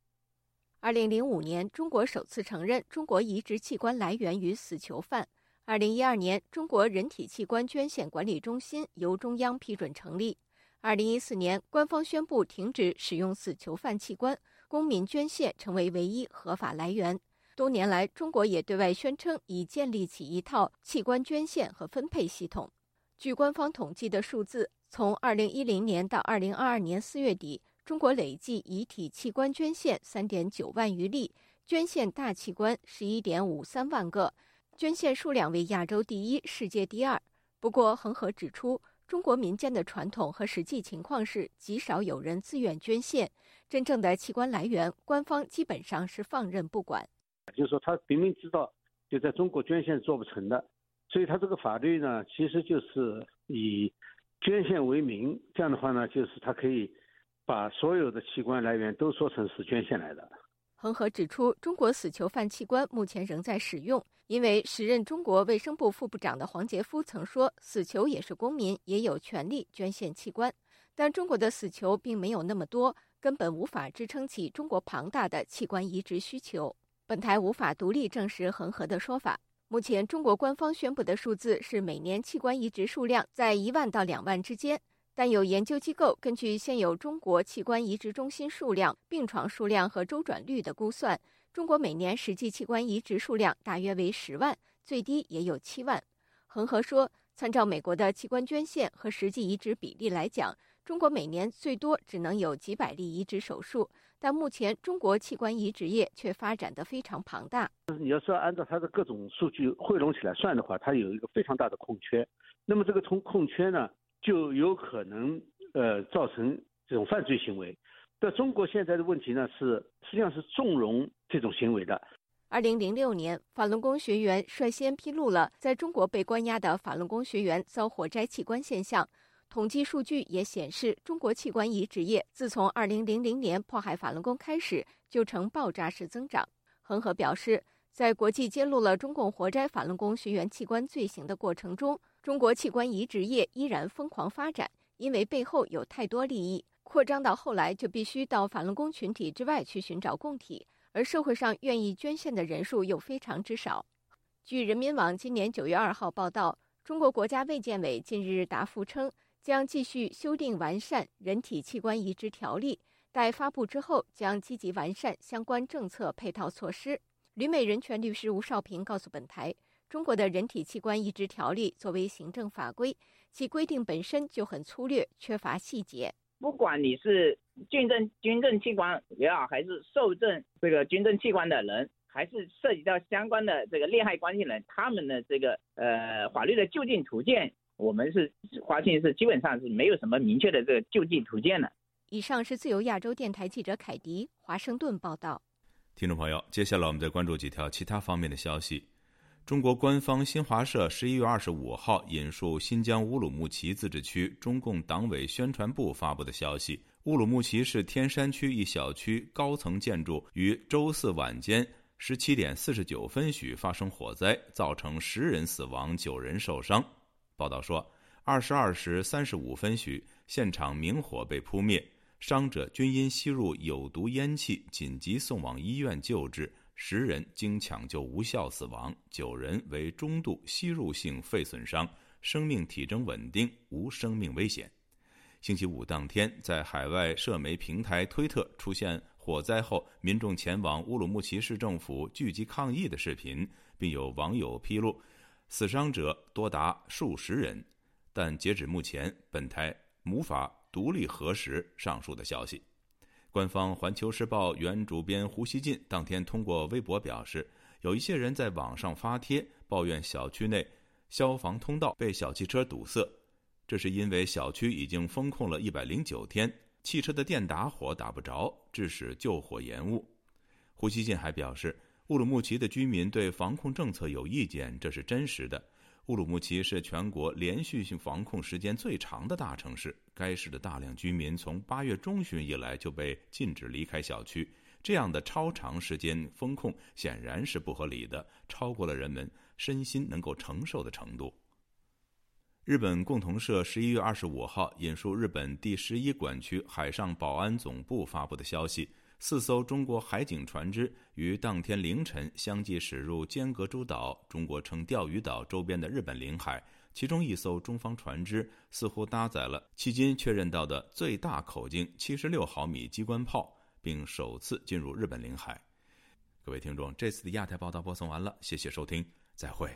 二零零五年，中国首次承认中国移植器官来源于死囚犯。二零一二年，中国人体器官捐献管理中心由中央批准成立。二零一四年，官方宣布停止使用死囚犯器官，公民捐献成为唯一合法来源。多年来，中国也对外宣称已建立起一套器官捐献和分配系统。据官方统计的数字。从二零一零年到二零二二年四月底，中国累计遗体器官捐献三点九万余例，捐献大器官十一点五三万个，捐献数量为亚洲第一、世界第二。不过，恒河指出，中国民间的传统和实际情况是，极少有人自愿捐献，真正的器官来源，官方基本上是放任不管。就是说，他明明知道就在中国捐献做不成的，所以他这个法律呢，其实就是以。捐献为名，这样的话呢，就是他可以把所有的器官来源都说成是捐献来的。恒河指出，中国死囚犯器官目前仍在使用，因为时任中国卫生部副部长的黄杰夫曾说，死囚也是公民，也有权利捐献器官。但中国的死囚并没有那么多，根本无法支撑起中国庞大的器官移植需求。本台无法独立证实恒河的说法。目前，中国官方宣布的数字是每年器官移植数量在一万到两万之间。但有研究机构根据现有中国器官移植中心数量、病床数量和周转率的估算，中国每年实际器官移植数量大约为十万，最低也有七万。恒河说，参照美国的器官捐献和实际移植比例来讲，中国每年最多只能有几百例移植手术。但目前中国器官移植业却发展的非常庞大。你要是按照它的各种数据汇拢起来算的话，它有一个非常大的空缺。那么这个从空缺呢，就有可能呃造成这种犯罪行为。在中国现在的问题呢是，实际上是纵容这种行为的。二零零六年，法轮功学员率先披露了在中国被关押的法轮功学员遭火摘器官现象。统计数据也显示，中国器官移植业自从2000年迫害法轮功开始，就呈爆炸式增长。恒河表示，在国际揭露了中共活摘法轮功学员器官罪行的过程中，中国器官移植业依然疯狂发展，因为背后有太多利益，扩张到后来就必须到法轮功群体之外去寻找供体，而社会上愿意捐献的人数又非常之少。据人民网今年9月2号报道，中国国家卫健委近日答复称。将继续修订完善人体器官移植条例，待发布之后，将积极完善相关政策配套措施。旅美人权律师吴少平告诉本台，中国的人体器官移植条例作为行政法规，其规定本身就很粗略，缺乏细节。不管你是捐赠捐赠器官也好，还是受赠这个捐赠器官的人，还是涉及到相关的这个利害关系人，他们的这个呃法律的就近途径，我们是发现是基本上是没有什么明确的这个就近途径的。以上是自由亚洲电台记者凯迪华盛顿报道。听众朋友，接下来我们再关注几条其他方面的消息。中国官方新华社十一月二十五号引述新疆乌鲁木齐自治区中共党委宣传部发布的消息：乌鲁木齐市天山区一小区高层建筑于周四晚间。十七点四十九分许发生火灾，造成十人死亡、九人受伤。报道说，二十二时三十五分许，现场明火被扑灭，伤者均因吸入有毒烟气，紧急送往医院救治。十人经抢救无效死亡，九人为中度吸入性肺损伤，生命体征稳定，无生命危险。星期五当天，在海外社媒平台推特出现。火灾后，民众前往乌鲁木齐市政府聚集抗议的视频，并有网友披露，死伤者多达数十人。但截止目前，本台无法独立核实上述的消息。官方《环球时报》原主编胡锡进当天通过微博表示，有一些人在网上发帖抱怨小区内消防通道被小汽车堵塞，这是因为小区已经封控了一百零九天。汽车的电打火打不着，致使救火延误。胡锡进还表示，乌鲁木齐的居民对防控政策有意见，这是真实的。乌鲁木齐是全国连续性防控时间最长的大城市，该市的大量居民从八月中旬以来就被禁止离开小区，这样的超长时间封控显然是不合理的，超过了人们身心能够承受的程度。日本共同社十一月二十五号引述日本第十一管区海上保安总部发布的消息：四艘中国海警船只于当天凌晨相继驶入尖阁诸岛（中国称钓鱼岛）周边的日本领海，其中一艘中方船只似乎搭载了迄今确认到的最大口径七十六毫米机关炮，并首次进入日本领海。各位听众，这次的亚太报道播送完了，谢谢收听，再会。